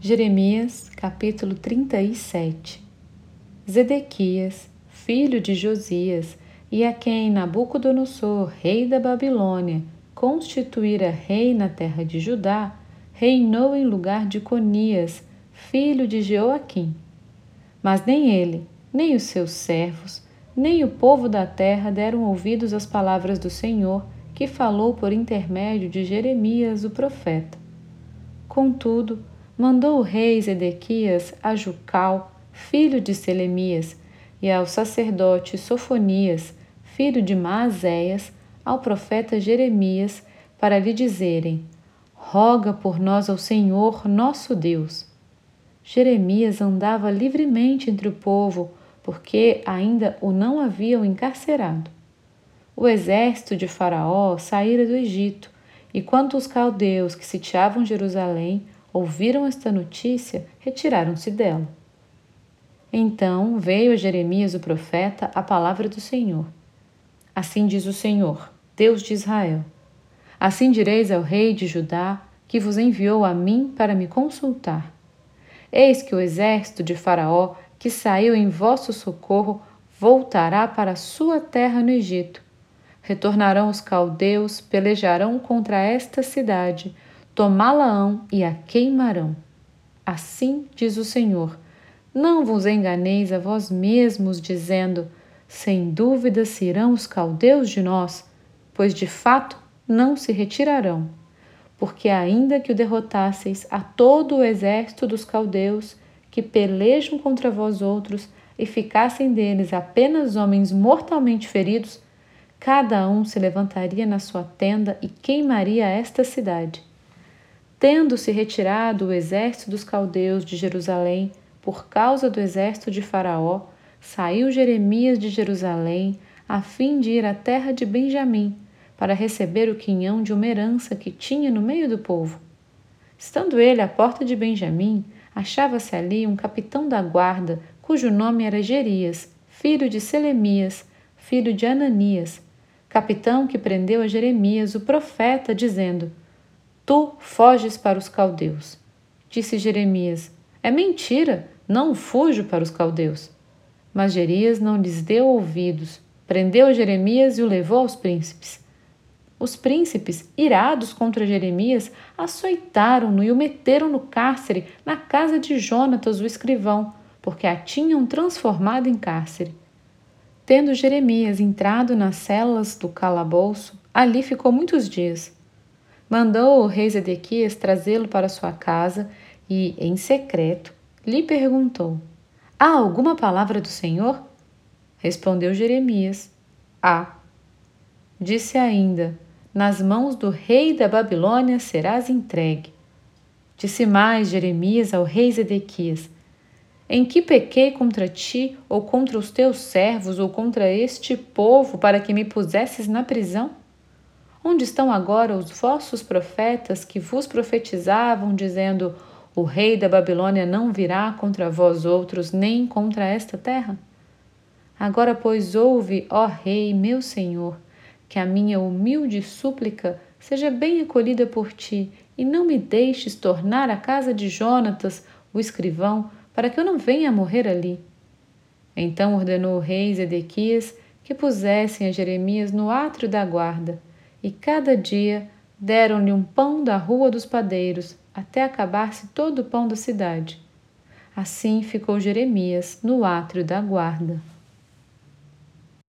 Jeremias, capítulo 37 Zedequias, filho de Josias, e a quem Nabucodonosor, rei da Babilônia, constituíra rei na terra de Judá, reinou em lugar de Conias, filho de Jeoaquim. Mas nem ele, nem os seus servos, nem o povo da terra deram ouvidos às palavras do Senhor, que falou por intermédio de Jeremias, o profeta. Contudo, mandou o rei Zedequias a Jucal, filho de Selemias, e ao sacerdote Sofonias, filho de Maazéias, ao profeta Jeremias, para lhe dizerem: Roga por nós ao Senhor nosso Deus. Jeremias andava livremente entre o povo, porque ainda o não haviam encarcerado. O exército de Faraó saíra do Egito, e quando os caldeus que sitiavam Jerusalém ouviram esta notícia, retiraram-se dela. Então veio a Jeremias o profeta a palavra do Senhor. Assim diz o Senhor, Deus de Israel: Assim direis ao rei de Judá, que vos enviou a mim para me consultar. Eis que o exército de Faraó, que saiu em vosso socorro, voltará para a sua terra no Egito. Retornarão os caldeus, pelejarão contra esta cidade, tomá-la-ão e a queimarão. Assim diz o Senhor: Não vos enganeis a vós mesmos, dizendo: Sem dúvida se irão os caldeus de nós, pois de fato não se retirarão. Porque, ainda que o derrotasseis a todo o exército dos caldeus, que pelejam contra vós outros, e ficassem deles apenas homens mortalmente feridos, cada um se levantaria na sua tenda e queimaria esta cidade. Tendo-se retirado o exército dos caldeus de Jerusalém por causa do exército de Faraó, saiu Jeremias de Jerusalém a fim de ir à terra de Benjamim para receber o quinhão de uma herança que tinha no meio do povo. Estando ele à porta de Benjamim, achava-se ali um capitão da guarda, cujo nome era Gerias, filho de Selemias, filho de Ananias, capitão que prendeu a Jeremias, o profeta, dizendo: Tu foges para os caldeus. Disse Jeremias: É mentira, não fujo para os caldeus. Mas Jerias não lhes deu ouvidos, prendeu Jeremias e o levou aos príncipes. Os príncipes, irados contra Jeremias, açoitaram-no e o meteram no cárcere, na casa de Jonatas, o escrivão, porque a tinham transformado em cárcere. Tendo Jeremias entrado nas celas do calabouço, ali ficou muitos dias mandou o rei Zedequias trazê-lo para sua casa e, em secreto, lhe perguntou: Há alguma palavra do Senhor? Respondeu Jeremias: Há. Disse ainda: Nas mãos do rei da Babilônia serás entregue. Disse mais Jeremias ao rei Zedequias: Em que pequei contra ti, ou contra os teus servos, ou contra este povo, para que me pusesses na prisão? Onde estão agora os vossos profetas que vos profetizavam, dizendo: O rei da Babilônia não virá contra vós outros, nem contra esta terra? Agora, pois, ouve, ó Rei, meu Senhor, que a minha humilde súplica seja bem acolhida por ti, e não me deixes tornar à casa de Jonatas, o escrivão, para que eu não venha a morrer ali. Então ordenou o rei Zedequias que pusessem a Jeremias no átrio da guarda e cada dia deram-lhe um pão da rua dos padeiros, até acabar-se todo o pão da cidade. Assim ficou Jeremias no átrio da guarda.